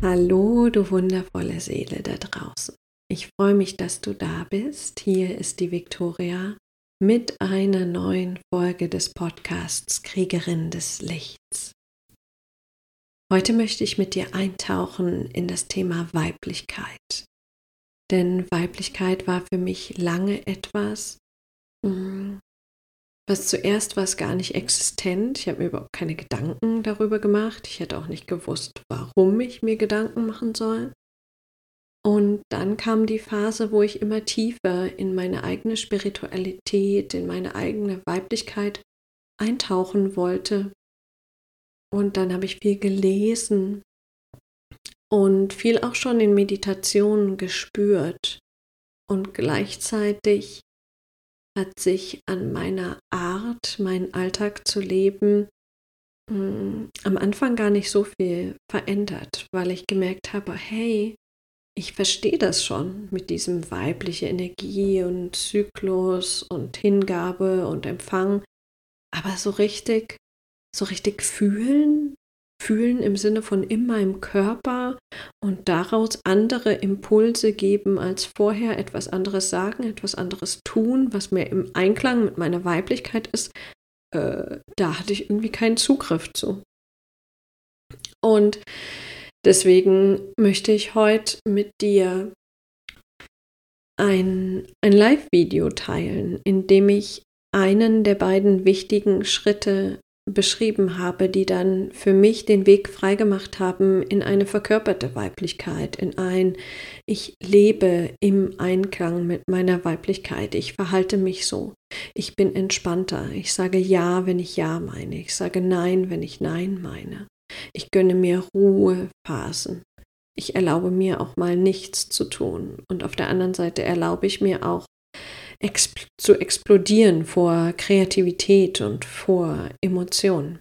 Hallo, du wundervolle Seele da draußen. Ich freue mich, dass du da bist. Hier ist die Viktoria mit einer neuen Folge des Podcasts Kriegerin des Lichts. Heute möchte ich mit dir eintauchen in das Thema Weiblichkeit. Denn Weiblichkeit war für mich lange etwas, mm, was zuerst war es gar nicht existent. Ich habe mir überhaupt keine Gedanken darüber gemacht. Ich hätte auch nicht gewusst, warum ich mir Gedanken machen soll. Und dann kam die Phase, wo ich immer tiefer in meine eigene Spiritualität, in meine eigene Weiblichkeit eintauchen wollte. Und dann habe ich viel gelesen und viel auch schon in Meditationen gespürt. Und gleichzeitig hat sich an meiner Art, meinen Alltag zu leben, hm, am Anfang gar nicht so viel verändert, weil ich gemerkt habe, hey, ich verstehe das schon mit diesem weibliche Energie und Zyklus und Hingabe und Empfang, aber so richtig, so richtig fühlen fühlen im Sinne von in meinem Körper und daraus andere Impulse geben als vorher, etwas anderes sagen, etwas anderes tun, was mir im Einklang mit meiner Weiblichkeit ist, äh, da hatte ich irgendwie keinen Zugriff zu. Und deswegen möchte ich heute mit dir ein, ein Live-Video teilen, in dem ich einen der beiden wichtigen Schritte beschrieben habe, die dann für mich den Weg freigemacht haben in eine verkörperte Weiblichkeit, in ein Ich lebe im Einklang mit meiner Weiblichkeit, ich verhalte mich so, ich bin entspannter, ich sage Ja, wenn ich Ja meine, ich sage Nein, wenn ich Nein meine, ich gönne mir Ruhephasen. Ich erlaube mir auch mal nichts zu tun. Und auf der anderen Seite erlaube ich mir auch exp zu explodieren vor Kreativität und vor Emotionen.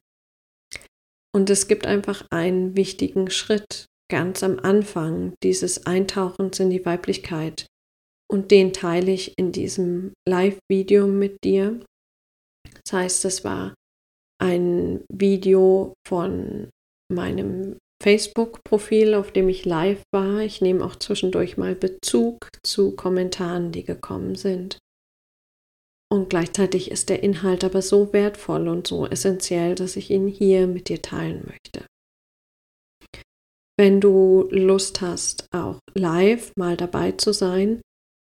Und es gibt einfach einen wichtigen Schritt ganz am Anfang dieses Eintauchens in die Weiblichkeit. Und den teile ich in diesem Live-Video mit dir. Das heißt, es war ein Video von meinem Facebook-Profil, auf dem ich live war. Ich nehme auch zwischendurch mal Bezug zu Kommentaren, die gekommen sind. Und gleichzeitig ist der Inhalt aber so wertvoll und so essentiell, dass ich ihn hier mit dir teilen möchte. Wenn du Lust hast, auch live mal dabei zu sein,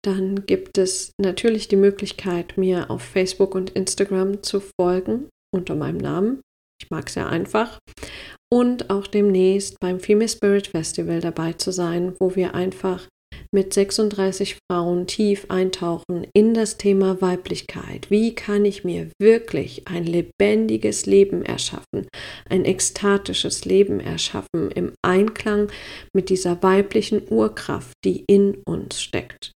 dann gibt es natürlich die Möglichkeit, mir auf Facebook und Instagram zu folgen unter meinem Namen. Ich mag es ja einfach. Und auch demnächst beim Female Spirit Festival dabei zu sein, wo wir einfach mit 36 Frauen tief eintauchen in das Thema Weiblichkeit. Wie kann ich mir wirklich ein lebendiges Leben erschaffen, ein ekstatisches Leben erschaffen im Einklang mit dieser weiblichen Urkraft, die in uns steckt.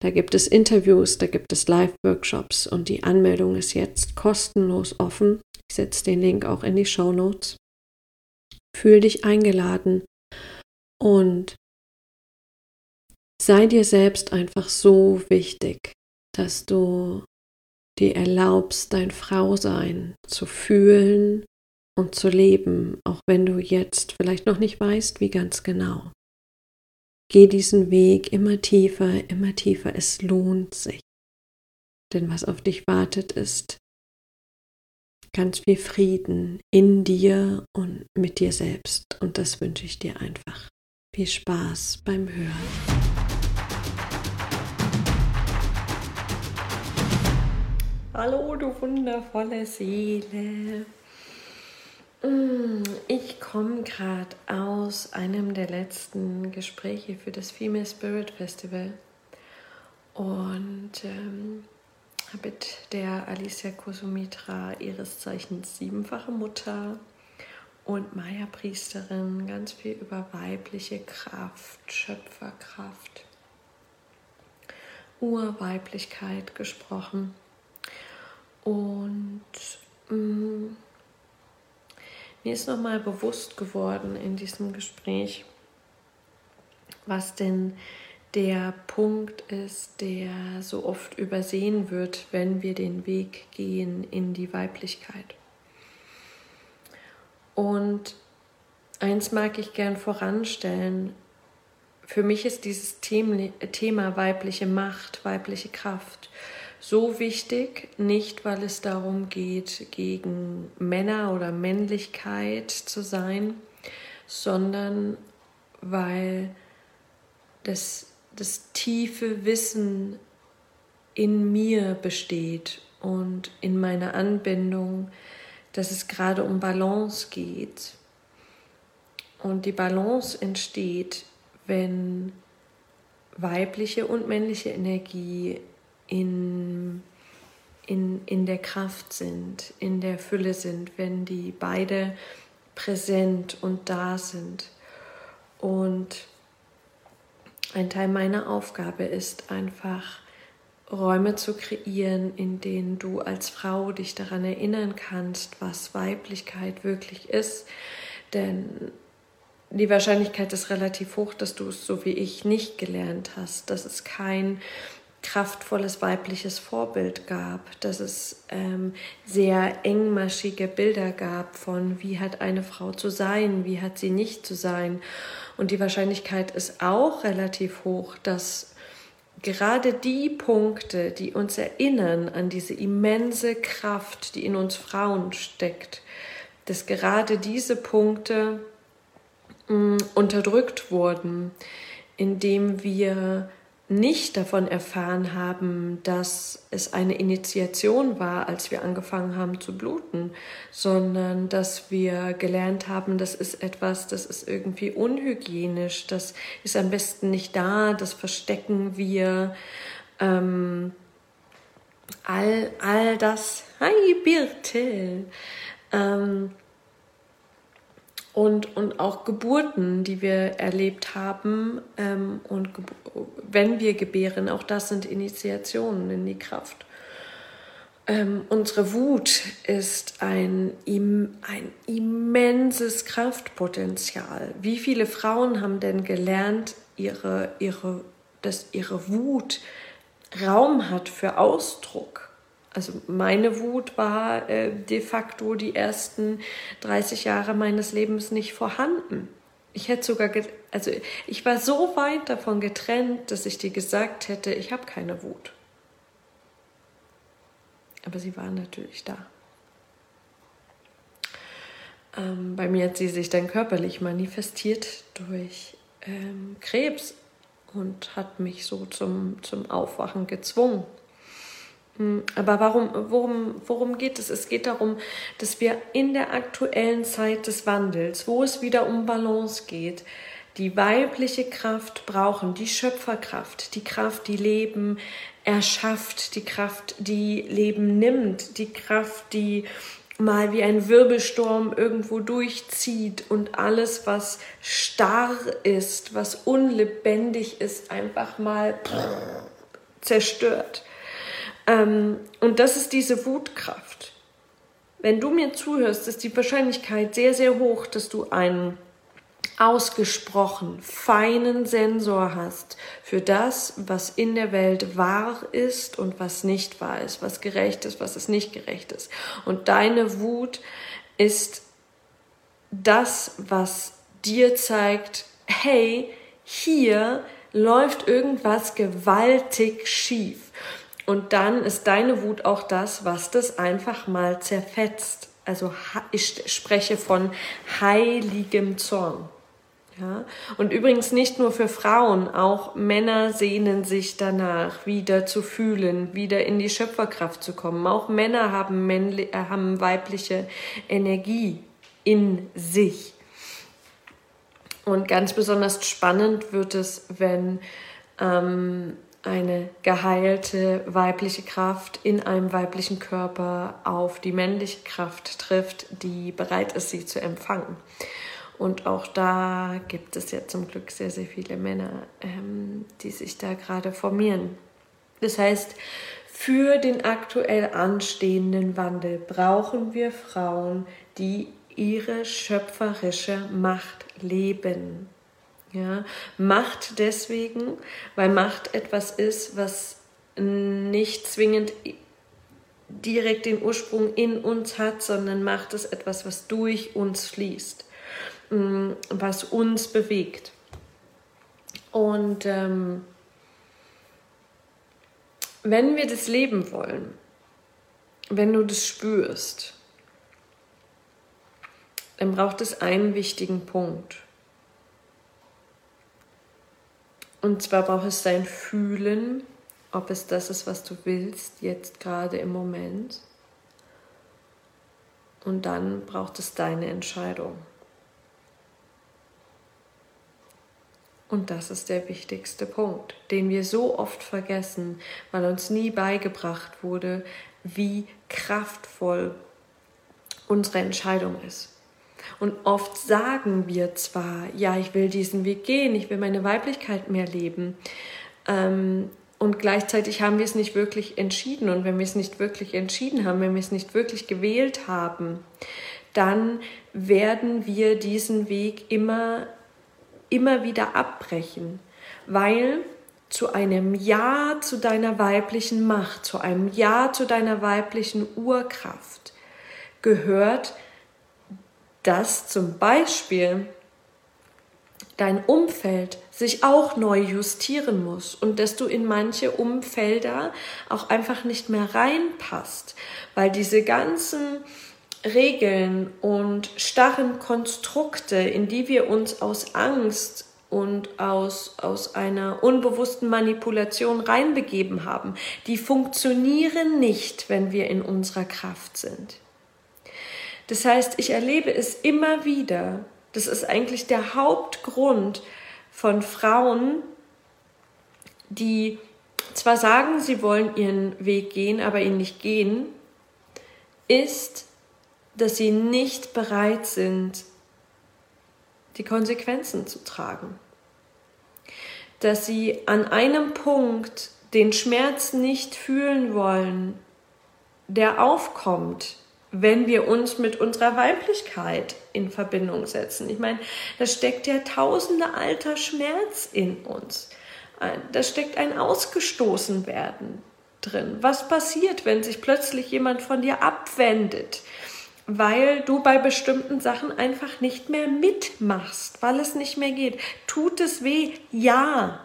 Da gibt es Interviews, da gibt es Live-Workshops und die Anmeldung ist jetzt kostenlos offen. Ich setze den Link auch in die Show Notes. Fühl dich eingeladen und sei dir selbst einfach so wichtig, dass du dir erlaubst, dein Frausein zu fühlen und zu leben, auch wenn du jetzt vielleicht noch nicht weißt, wie ganz genau. Geh diesen Weg immer tiefer, immer tiefer. Es lohnt sich. Denn was auf dich wartet, ist ganz viel Frieden in dir und mit dir selbst. Und das wünsche ich dir einfach. Viel Spaß beim Hören. Hallo, du wundervolle Seele. Mm, ich komme gerade aus einem der letzten Gespräche für das Female Spirit Festival und ähm, habe mit der Alicia Kosumitra, ihres Zeichens siebenfache Mutter und Maya-Priesterin, ganz viel über weibliche Kraft, Schöpferkraft, Urweiblichkeit gesprochen. Und mh, mm, mir ist nochmal bewusst geworden in diesem Gespräch, was denn der Punkt ist, der so oft übersehen wird, wenn wir den Weg gehen in die Weiblichkeit. Und eins mag ich gern voranstellen. Für mich ist dieses Thema weibliche Macht, weibliche Kraft so wichtig, nicht weil es darum geht, gegen Männer oder Männlichkeit zu sein, sondern weil das, das tiefe Wissen in mir besteht und in meiner Anbindung, dass es gerade um Balance geht. Und die Balance entsteht, wenn weibliche und männliche Energie in, in, in der Kraft sind, in der Fülle sind, wenn die beide präsent und da sind. Und ein Teil meiner Aufgabe ist einfach, Räume zu kreieren, in denen du als Frau dich daran erinnern kannst, was Weiblichkeit wirklich ist. Denn die Wahrscheinlichkeit ist relativ hoch, dass du es so wie ich nicht gelernt hast, dass es kein kraftvolles weibliches Vorbild gab, dass es ähm, sehr engmaschige Bilder gab von, wie hat eine Frau zu sein, wie hat sie nicht zu sein. Und die Wahrscheinlichkeit ist auch relativ hoch, dass gerade die Punkte, die uns erinnern an diese immense Kraft, die in uns Frauen steckt, dass gerade diese Punkte mh, mm, unterdrückt wurden, indem wir nicht davon erfahren haben, dass es eine Initiation war, als wir angefangen haben zu bluten, sondern dass wir gelernt haben, das ist etwas, das ist irgendwie unhygienisch, das ist am besten nicht da, das verstecken wir. Ähm, all, all das, hi Birte, ähm, und, und auch Geburten, die wir erlebt haben ähm, und wenn wir gebären, auch das sind Initiationen in die Kraft. Ähm, unsere Wut ist ein, ein immenses Kraftpotenzial. Wie viele Frauen haben denn gelernt, ihre, ihre, dass ihre Wut Raum hat für Ausdruck? Also meine Wut war äh, de facto die ersten 30 Jahre meines Lebens nicht vorhanden. Ich hätte sogar, also ich war so weit davon getrennt, dass ich dir gesagt hätte, ich habe keine Wut. Aber sie war natürlich da. Ähm, bei mir hat sie sich dann körperlich manifestiert durch ähm, Krebs und hat mich so zum, zum Aufwachen gezwungen. Hm, aber warum, worum, worum geht es? Es geht darum, dass wir in der aktuellen Zeit des Wandels, wo es wieder um Balance geht, die weibliche Kraft brauchen, die Schöpferkraft, die Kraft, die Leben erschafft, die Kraft, die Leben nimmt, die Kraft, die mal wie ein Wirbelsturm irgendwo durchzieht und alles, was starr ist, was unlebendig ist, einfach mal zerstört. Ähm, und das ist diese Wutkraft. Wenn du mir zuhörst, ist die Wahrscheinlichkeit sehr, sehr hoch, dass du einen ausgesprochen feinen Sensor hast für das, was in der Welt wahr ist und was nicht wahr ist, was gerecht ist, was es nicht gerecht ist. Und deine Wut ist das, was dir zeigt, hey, hier läuft irgendwas gewaltig schief. Und dann ist deine Wut auch das, was das einfach mal zerfetzt. Also ich spreche von heiligem Zorn. Ja? Und übrigens nicht nur für Frauen, auch Männer sehnen sich danach, wieder zu fühlen, wieder in die Schöpferkraft zu kommen. Auch Männer haben, männli äh, haben weibliche Energie in sich. Und ganz besonders spannend wird es, wenn ähm, eine geheilte weibliche Kraft in einem weiblichen Körper auf die männliche Kraft trifft, die bereit ist, sie zu empfangen. Und auch da gibt es ja zum Glück sehr, sehr viele Männer, ähm, die sich da gerade formieren. Das heißt, für den aktuell anstehenden Wandel brauchen wir Frauen, die ihre schöpferische Macht leben. Ja, Macht deswegen, weil Macht etwas ist, was nicht zwingend direkt den Ursprung in uns hat, sondern Macht ist etwas, was durch uns fließt. mm, was uns bewegt. Und ähm, wenn wir das leben wollen, wenn du das spürst, dann braucht es einen wichtigen Punkt. Und zwar braucht es dein Fühlen, ob es das ist, was du willst, jetzt gerade im Moment. Und dann braucht es deine Entscheidung. Und das ist der wichtigste Punkt, den wir so oft vergessen, weil uns nie beigebracht wurde, wie kraftvoll unsere Entscheidung ist. Und oft sagen wir zwar, ja, ich will diesen Weg gehen, ich will meine Weiblichkeit mehr leben. Ähm, und gleichzeitig haben wir es nicht wirklich entschieden. Und wenn wir es nicht wirklich entschieden haben, wenn wir es nicht wirklich gewählt haben, dann werden wir diesen Weg immer immer wieder abbrechen, weil zu einem Ja zu deiner weiblichen Macht, zu einem Ja zu deiner weiblichen Urkraft gehört, dass zum Beispiel dein Umfeld sich auch neu justieren muss und dass du in manche Umfelder auch einfach nicht mehr reinpasst, weil diese ganzen Regeln und starren Konstrukte, in die wir uns aus Angst und aus, aus einer unbewussten Manipulation reinbegeben haben, die funktionieren nicht, wenn wir in unserer Kraft sind. Das heißt, ich erlebe es immer wieder, das ist eigentlich der Hauptgrund von Frauen, die zwar sagen, sie wollen ihren Weg gehen, aber ihn nicht gehen, ist, dass sie nicht bereit sind, die Konsequenzen zu tragen. Dass sie an einem Punkt den Schmerz nicht fühlen wollen, der aufkommt, wenn wir uns mit unserer Weiblichkeit in Verbindung setzen. Ich meine, da steckt ja tausende alter Schmerz in uns. Da steckt ein Ausgestoßenwerden drin. Was passiert, wenn sich plötzlich jemand von dir abwendet? weil du bei bestimmten Sachen einfach nicht mehr mitmachst, weil es nicht mehr geht. Tut es weh? Ja.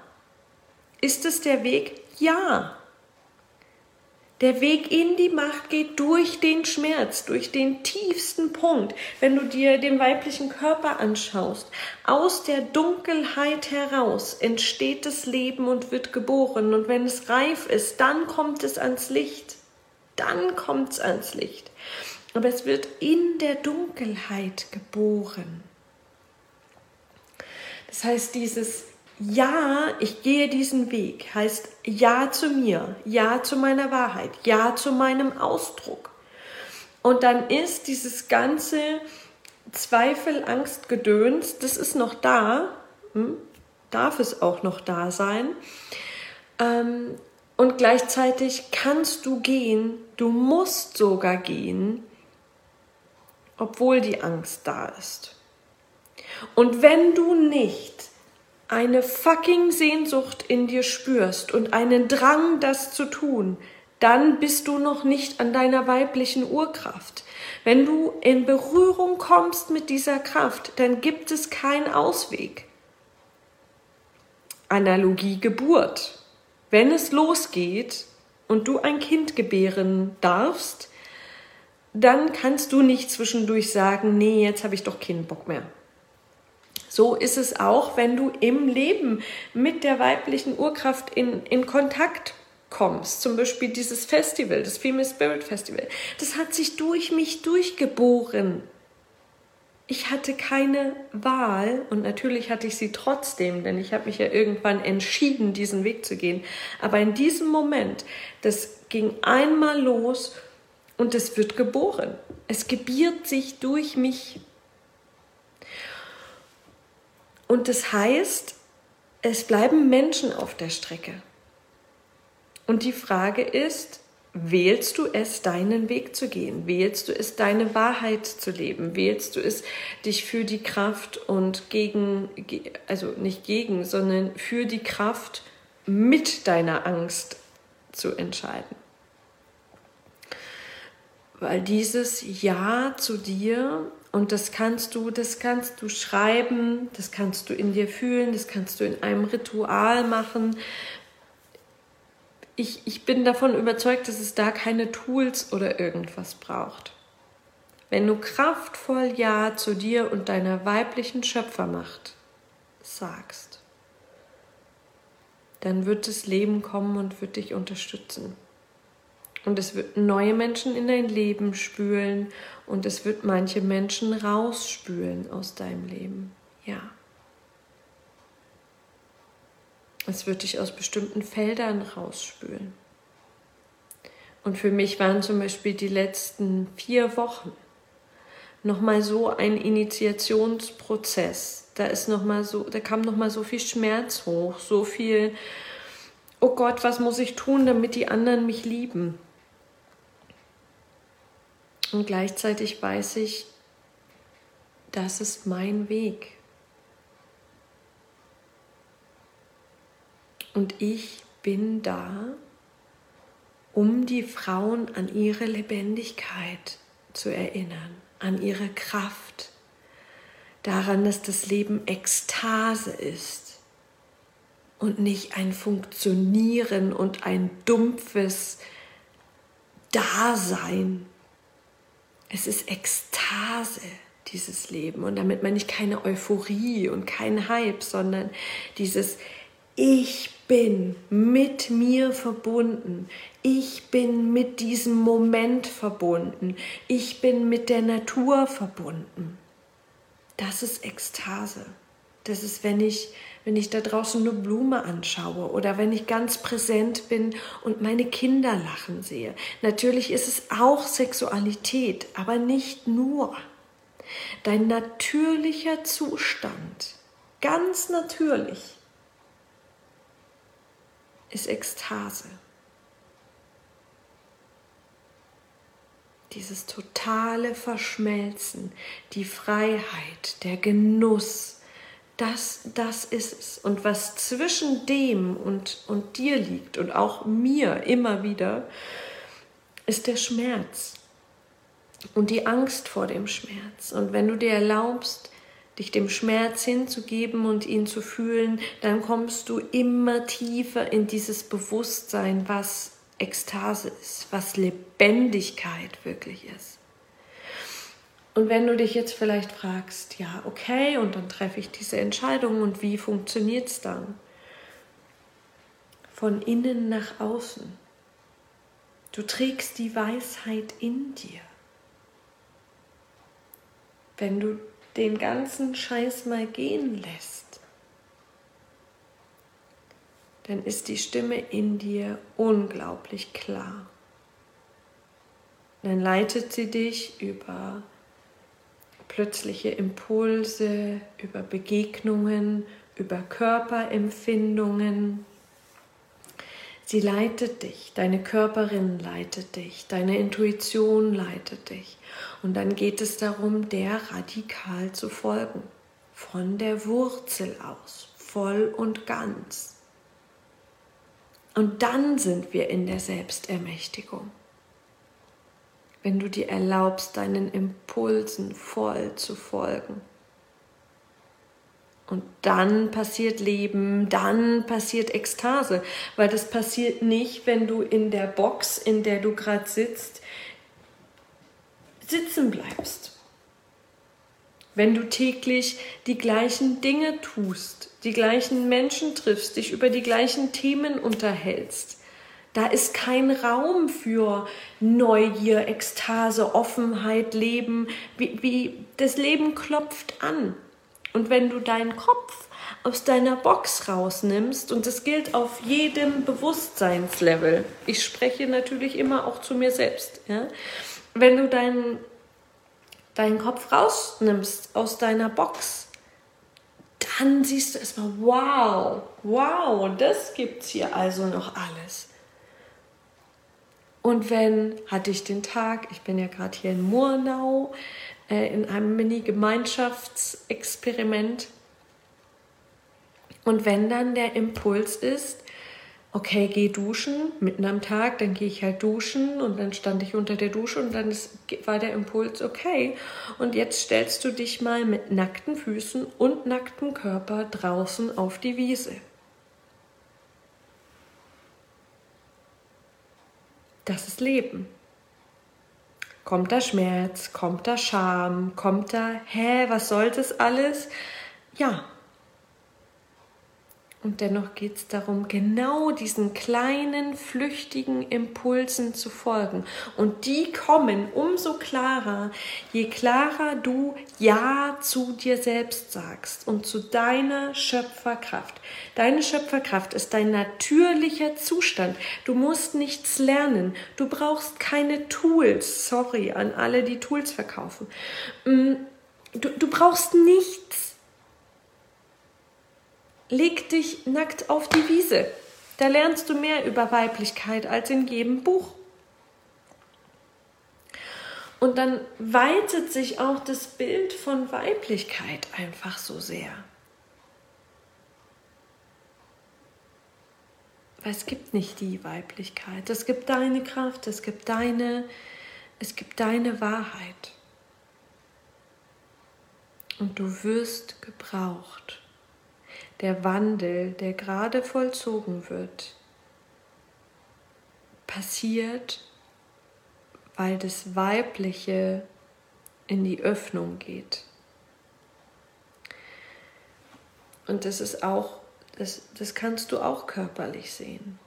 Ist es der Weg? Ja. Der Weg in die Macht geht durch den Schmerz, durch den tiefsten Punkt. Wenn du dir den weiblichen Körper anschaust, aus der Dunkelheit heraus entsteht das Leben und wird geboren. Und wenn es reif ist, dann kommt es ans Licht. Dann kommt es ans Licht aber es wird in der Dunkelheit geboren. Das heißt, dieses Ja, ich gehe diesen Weg, heißt Ja zu mir, Ja zu meiner Wahrheit, Ja zu meinem Ausdruck. Und dann ist dieses ganze Zweifel, Angst, Gedöns, das ist noch da, hm? darf es auch noch da sein. Ähm, und gleichzeitig kannst du gehen, du musst sogar gehen, obwohl die Angst da ist. Und wenn du nicht eine fucking Sehnsucht in dir spürst und einen Drang, das zu tun, dann bist du noch nicht an deiner weiblichen Urkraft. Wenn du in Berührung kommst mit dieser Kraft, dann gibt es keinen Ausweg. Analogie Geburt. Wenn es losgeht und du ein Kind gebären darfst, dann kannst du nicht zwischendurch sagen, nee, jetzt habe ich doch keinen Bock mehr. So ist es auch, wenn du im Leben mit der weiblichen Urkraft in, in Kontakt kommst. Zum Beispiel dieses Festival, das Female Spirit Festival. Das hat sich durch mich durchgeboren. Ich hatte keine Wahl und natürlich hatte ich sie trotzdem, denn ich habe mich ja irgendwann entschieden, diesen Weg zu gehen. Aber in diesem Moment, das ging einmal los und es wird geboren. Es gebiert sich durch mich. Und das heißt, es bleiben Menschen auf der Strecke. Und die Frage ist, wählst du es, deinen Weg zu gehen? Wählst du es, deine Wahrheit zu leben? Wählst du es, dich für die Kraft und gegen, also nicht gegen, sondern für die Kraft mit deiner Angst zu entscheiden? weil dieses Ja zu dir Und das kannst du, das kannst du schreiben, das kannst du in dir fühlen, das kannst du in einem Ritual machen. Ich, ich bin davon überzeugt, dass es da keine Tools oder irgendwas braucht. Wenn du kraftvoll Ja zu dir und deiner weiblichen Schöpfermacht sagst, dann wird das Leben kommen und wird dich unterstützen. Und es wird neue Menschen in dein Leben spülen und es wird manche Menschen rausspülen aus deinem Leben. Ja. Es wird dich aus bestimmten Feldern rausspülen. Und für mich waren zum Beispiel die letzten vier Wochen nochmal so ein Initiationsprozess. Da ist noch mal so, da kam noch mal so viel Schmerz hoch, so viel. Oh Gott, was muss ich tun, damit die anderen mich lieben? Und gleichzeitig weiß ich, das ist mein Weg. Und ich bin da, um die Frauen an ihre Lebendigkeit zu erinnern, an ihre Kraft, daran, dass das Leben Ekstase ist und nicht ein Funktionieren und ein dumpfes Dasein es ist Ekstase, dieses Leben. Und damit meine ich keine Euphorie und kein Hype, sondern dieses Ich bin mit mir verbunden. Ich bin mit diesem Moment verbunden. Ich bin mit der Natur verbunden. Das ist Ekstase. Das ist, wenn ich wenn ich da draußen eine Blume anschaue oder wenn ich ganz präsent bin und meine Kinder lachen sehe. Natürlich ist es auch Sexualität, aber nicht nur. Dein natürlicher Zustand, ganz natürlich, ist Ekstase. Dieses totale Verschmelzen, die Freiheit, der Genuss, das, das ist es. Und was zwischen dem und, und dir liegt und auch mir immer wieder, ist der Schmerz und die Angst vor dem Schmerz. Und wenn du dir erlaubst, dich dem Schmerz hinzugeben und ihn zu fühlen, dann kommst du immer tiefer in dieses Bewusstsein, was Ekstase ist, was Lebendigkeit wirklich ist. Und wenn du dich jetzt vielleicht fragst, ja, okay, und dann treffe ich diese Entscheidung und wie funktioniert es dann? Von innen nach außen. Du trägst die Weisheit in dir. Wenn du den ganzen Scheiß mal gehen lässt, dann ist die Stimme in dir unglaublich klar. Dann leitet sie dich über plötzliche Impulse, über Begegnungen, über Körperempfindungen. Sie leitet dich, deine Körperin leitet dich, deine Intuition leitet dich. Und dann geht es darum, der radikal zu folgen, von der Wurzel aus, voll und ganz. Und dann sind wir in der Selbstermächtigung wenn du dir erlaubst, deinen Impulsen voll zu folgen. Und dann passiert Leben, dann passiert Ekstase, weil das passiert nicht, wenn du in der Box, in der du gerade sitzt, sitzen bleibst. Wenn du täglich die gleichen Dinge tust, die gleichen Menschen triffst, dich über die gleichen Themen unterhältst, da ist kein Raum für Neugier, Ekstase, Offenheit, Leben. Wie, wie, das Leben klopft an. Und wenn du deinen Kopf aus deiner Box rausnimmst, und das gilt auf jedem Bewusstseinslevel, ich spreche natürlich immer auch zu mir selbst, ja? wenn du deinen, deinen Kopf rausnimmst aus deiner Box, dann siehst du erstmal, wow, wow, das gibt's hier also noch alles. Und wenn hatte ich den Tag, ich bin ja gerade hier in Murnau äh, in einem Mini-Gemeinschaftsexperiment. Und wenn dann der Impuls ist, okay, geh duschen, mitten am Tag, dann gehe ich halt duschen und dann stand ich unter der Dusche und dann ist, war der Impuls, okay, und jetzt stellst du dich mal mit nackten Füßen und nacktem Körper draußen auf die Wiese. Das ist Leben. Kommt da Schmerz, kommt da Scham, kommt da, hä, was soll das alles? Ja, und dennoch geht es darum, genau diesen kleinen, flüchtigen Impulsen zu folgen. Und die kommen umso klarer, je klarer du Ja zu dir selbst sagst und zu deiner Schöpferkraft. Deine Schöpferkraft ist dein natürlicher Zustand. Du musst nichts lernen. Du brauchst keine Tools. Sorry an alle, die Tools verkaufen. Mm, du, du brauchst nichts Leg dich nackt auf die Wiese. Da lernst du mehr über Weiblichkeit als in jedem Buch. Und dann weitet sich auch das Bild von Weiblichkeit einfach so sehr. Weil es gibt nicht die Weiblichkeit. Es gibt deine Kraft, es gibt deine, es gibt deine Wahrheit. Und du wirst gebraucht der Wandel, der gerade vollzogen wird, passiert, weil das Weibliche in die Öffnung geht. Und das ist auch, das, das kannst du auch körperlich sehen.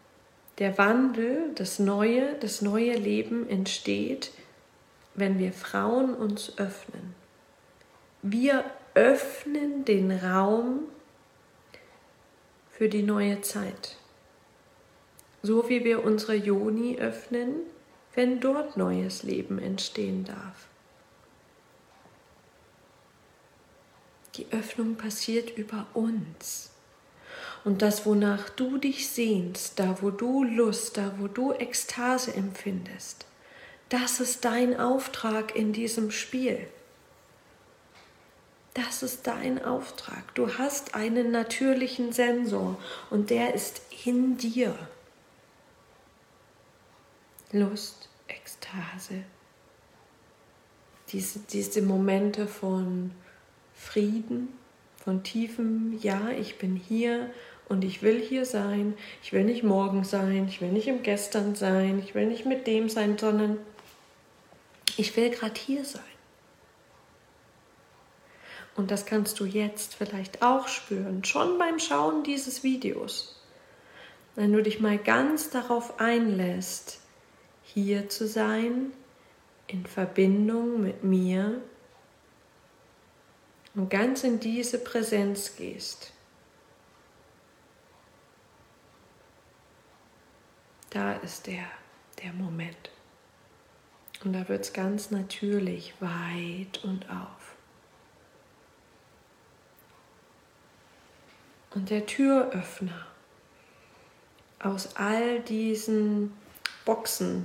Der Wandel, das neue, das neue Leben entsteht, wenn wir Frauen uns öffnen. Wir öffnen den Raum für die neue Zeit. So wie wir unsere Joni öffnen, wenn dort neues Leben entstehen darf. Die Öffnung passiert über uns. Und das, wonach du dich sehnst, da wo du Lust, da wo du Ekstase empfindest, das ist dein Auftrag in diesem Spiel. Das ist dein Auftrag. Du hast einen natürlichen Sensor und der ist in dir. Lust, Ekstase, diese, diese Momente von Frieden, von tiefem Ja, ich bin hier und ich will hier sein. Ich will nicht morgen sein, ich will nicht im Gestern sein, ich will nicht mit dem sein, sondern ich will gerade hier sein. Und das kannst du jetzt vielleicht auch spüren, schon beim Schauen dieses Videos. Wenn du dich mal ganz darauf einlässt, hier zu sein, in Verbindung mit mir und ganz in diese Präsenz gehst. Da ist der, der Moment. Und da wird es ganz natürlich weit und auf. Und der Türöffner aus all diesen Boxen,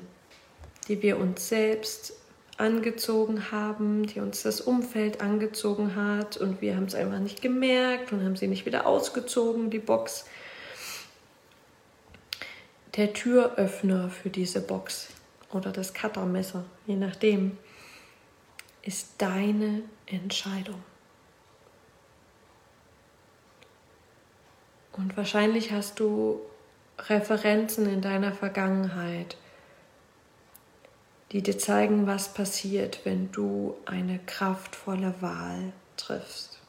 die wir uns selbst angezogen haben, die uns das Umfeld angezogen hat und wir haben es einfach nicht gemerkt und haben sie nicht wieder ausgezogen, die Box. Der Türöffner für diese Box oder das Cuttermesser, je nachdem, ist deine Entscheidung. Und wahrscheinlich hast du Referenzen in deiner Vergangenheit, die dir zeigen, was passiert, wenn du eine kraftvolle Wahl triffst.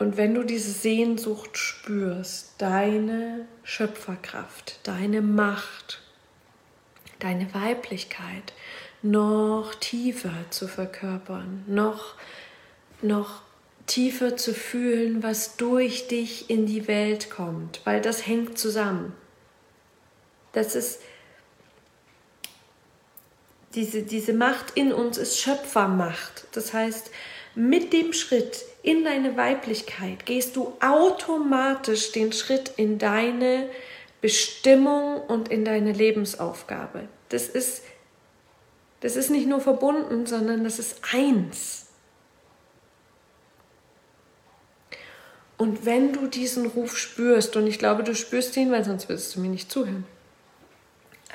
Und wenn du diese Sehnsucht spürst, deine Schöpferkraft, deine Macht, deine Weiblichkeit, noch tiefer zu verkörpern, noch, noch tiefer zu fühlen, was durch dich in die Welt kommt, weil das hängt zusammen. Das ist diese, diese Macht in uns ist Schöpfermacht. Das heißt, mit dem Schritt in deine Weiblichkeit gehst du automatisch den Schritt in deine Bestimmung und in deine Lebensaufgabe. Das ist das ist nicht nur verbunden, sondern das ist eins. Und wenn du diesen Ruf spürst, und ich glaube, du spürst ihn, weil sonst würdest du mir nicht zuhören,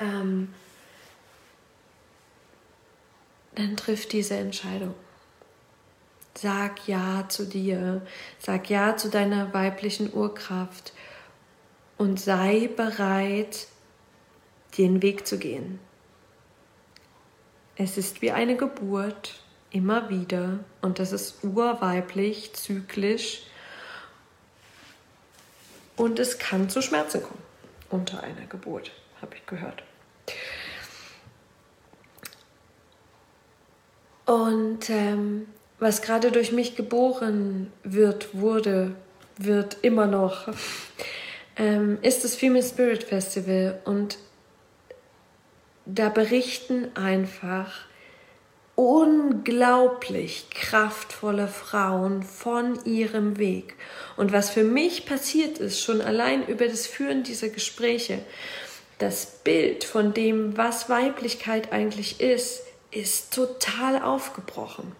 ähm, dann triff diese Entscheidung. Sag Ja zu dir, sag Ja zu deiner weiblichen Urkraft und sei bereit, den Weg zu gehen. Es ist wie eine Geburt, immer wieder, und das ist urweiblich, zyklisch, und es kann zu Schmerzen kommen unter einer Geburt, habe ich gehört. Und ähm, was gerade durch mich geboren wird, wurde, wird immer noch, ähm, ist das Female Spirit Festival. Und da berichten einfach unglaublich kraftvolle Frauen von ihrem Weg. Und was für mich passiert ist, schon allein über das Führen dieser Gespräche, das Bild von dem, was Weiblichkeit eigentlich ist, ist total aufgebrochen.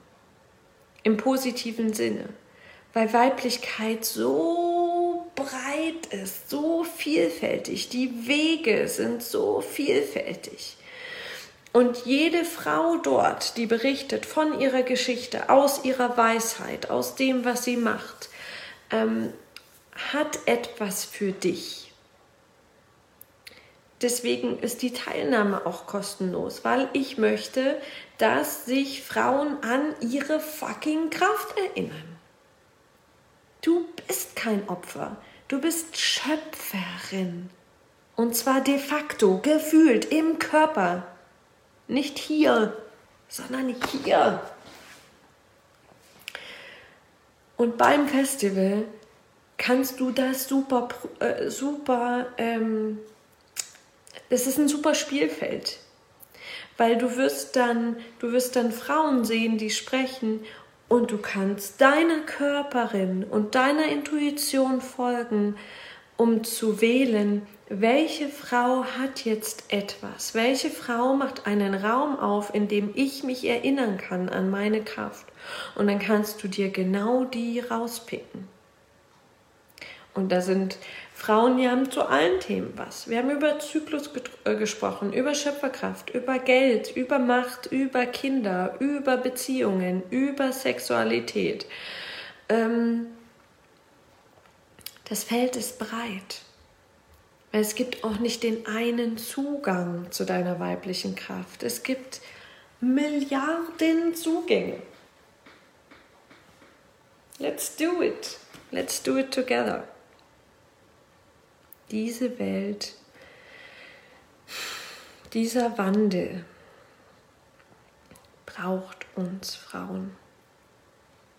Im positiven Sinne. Weil Weiblichkeit so breit ist, so vielfältig. Die Wege sind so vielfältig. Und jede Frau dort, die berichtet von ihrer Geschichte, aus ihrer Weisheit, aus dem, was sie macht, ähm, hat etwas für dich. Deswegen ist die Teilnahme auch kostenlos, weil ich möchte, dass sich Frauen an ihre fucking Kraft erinnern. Du bist kein Opfer, du bist Schöpferin. Und zwar de facto, gefühlt, im Körper. Nicht hier, sondern hier. Und beim Festival kannst du das super, äh, super ähm, das ist ein super Spielfeld, weil du wirst dann, du wirst dann Frauen sehen, die sprechen und du kannst deiner Körperin und deiner Intuition folgen, um zu wählen, welche Frau hat jetzt etwas? Welche Frau macht einen Raum auf, in dem ich mich erinnern kann an meine Kraft? Und dann kannst du dir genau die rauspicken. Und da sind Frauen, die haben zu allen Themen was. Wir haben über Zyklus äh, gesprochen, über Schöpferkraft, über Geld, über Macht, über Kinder, über Beziehungen, über Sexualität. Ähm, das Feld ist breit. Weil es gibt auch nicht den einen Zugang zu deiner weiblichen Kraft. Es gibt Milliarden Zugänge. Let's do it. Let's do it together diese Welt, dieser Wandel braucht uns Frauen.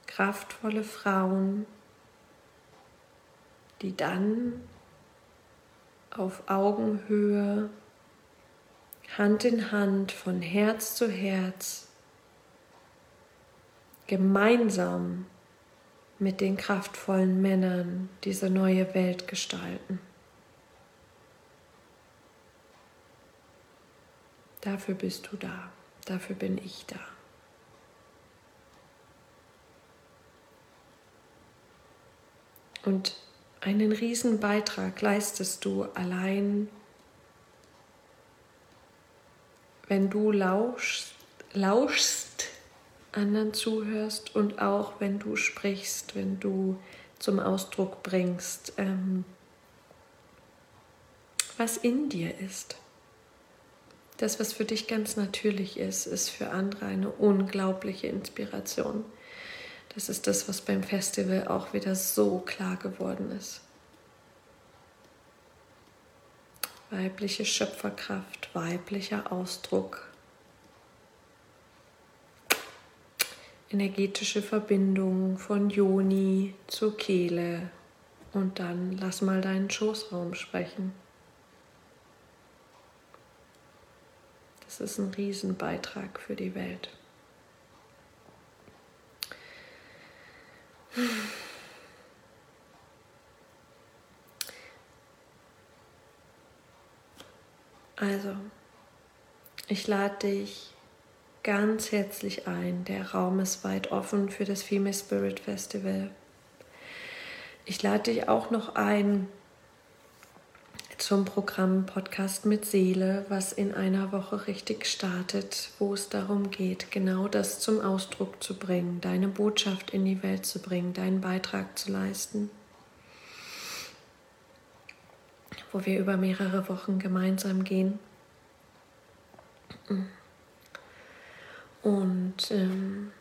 Kraftvolle Frauen, die dann auf Augenhöhe, Hand in Hand, von Herz zu Herz, gemeinsam mit den kraftvollen Männern diese neue Welt gestalten. Dafür bist du da. Dafür bin ich da. Und einen riesen Beitrag leistest du allein, wenn du lauschst, lauschst, anderen zuhörst und auch wenn du sprichst, wenn du zum Ausdruck bringst, ähm, was in dir ist. Das, was für dich ganz natürlich ist, ist für andere eine unglaubliche Inspiration. Das ist das, was beim Festival auch wieder so klar geworden ist. Weibliche Schöpferkraft, weiblicher Ausdruck, energetische Verbindung von Joni zur Kehle und dann lass mal deinen Schoßraum sprechen. Das ist ein Riesenbeitrag für die Welt. Also, ich lade dich ganz herzlich ein. Der Raum ist weit offen für das Female Spirit Festival. ich lade dich auch noch ein zum Programm Podcast mit Seele, was in einer Woche richtig startet, wo es darum geht, genau das zum Ausdruck zu bringen, deine Botschaft in die Welt zu bringen, deinen Beitrag zu leisten. Wo wir über mehrere Wochen gemeinsam gehen. Und ähm,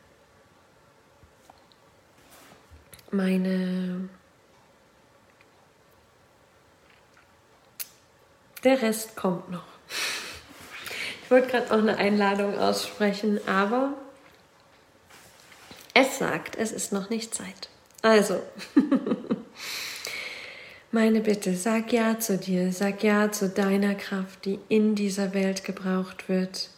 meine Der Rest kommt noch. Ich wollte gerade auch eine Einladung aussprechen, aber es sagt, es ist noch nicht Zeit. Also, meine Bitte, sag ja zu dir, sag ja zu deiner Kraft, die in dieser Welt gebraucht wird.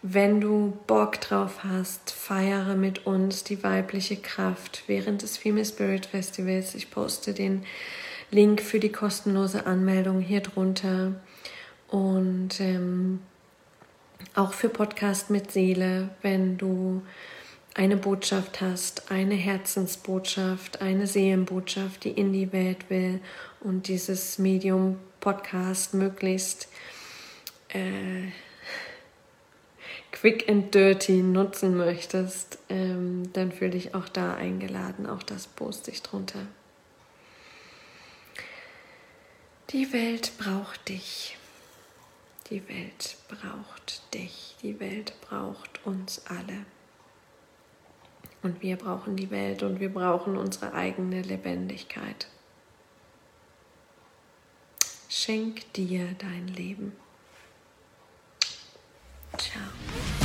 Wenn du Bock drauf hast, feiere mit uns die weibliche Kraft während des Female Spirit Festivals. Ich poste den Link für die kostenlose Anmeldung hier drunter. Und ähm, auch für Podcast mit Seele, wenn du eine Botschaft hast, eine Herzensbotschaft, eine Seelenbotschaft, die in die Welt will und dieses Medium Podcast möglichst äh, quick and dirty nutzen möchtest, ähm, dann fühle dich auch da eingeladen. Auch das poste ich drunter. Die Welt braucht dich. Die Welt braucht dich. Die Welt braucht uns alle. Und wir brauchen die Welt und wir brauchen unsere eigene Lebendigkeit. Schenk dir dein Leben. Ciao.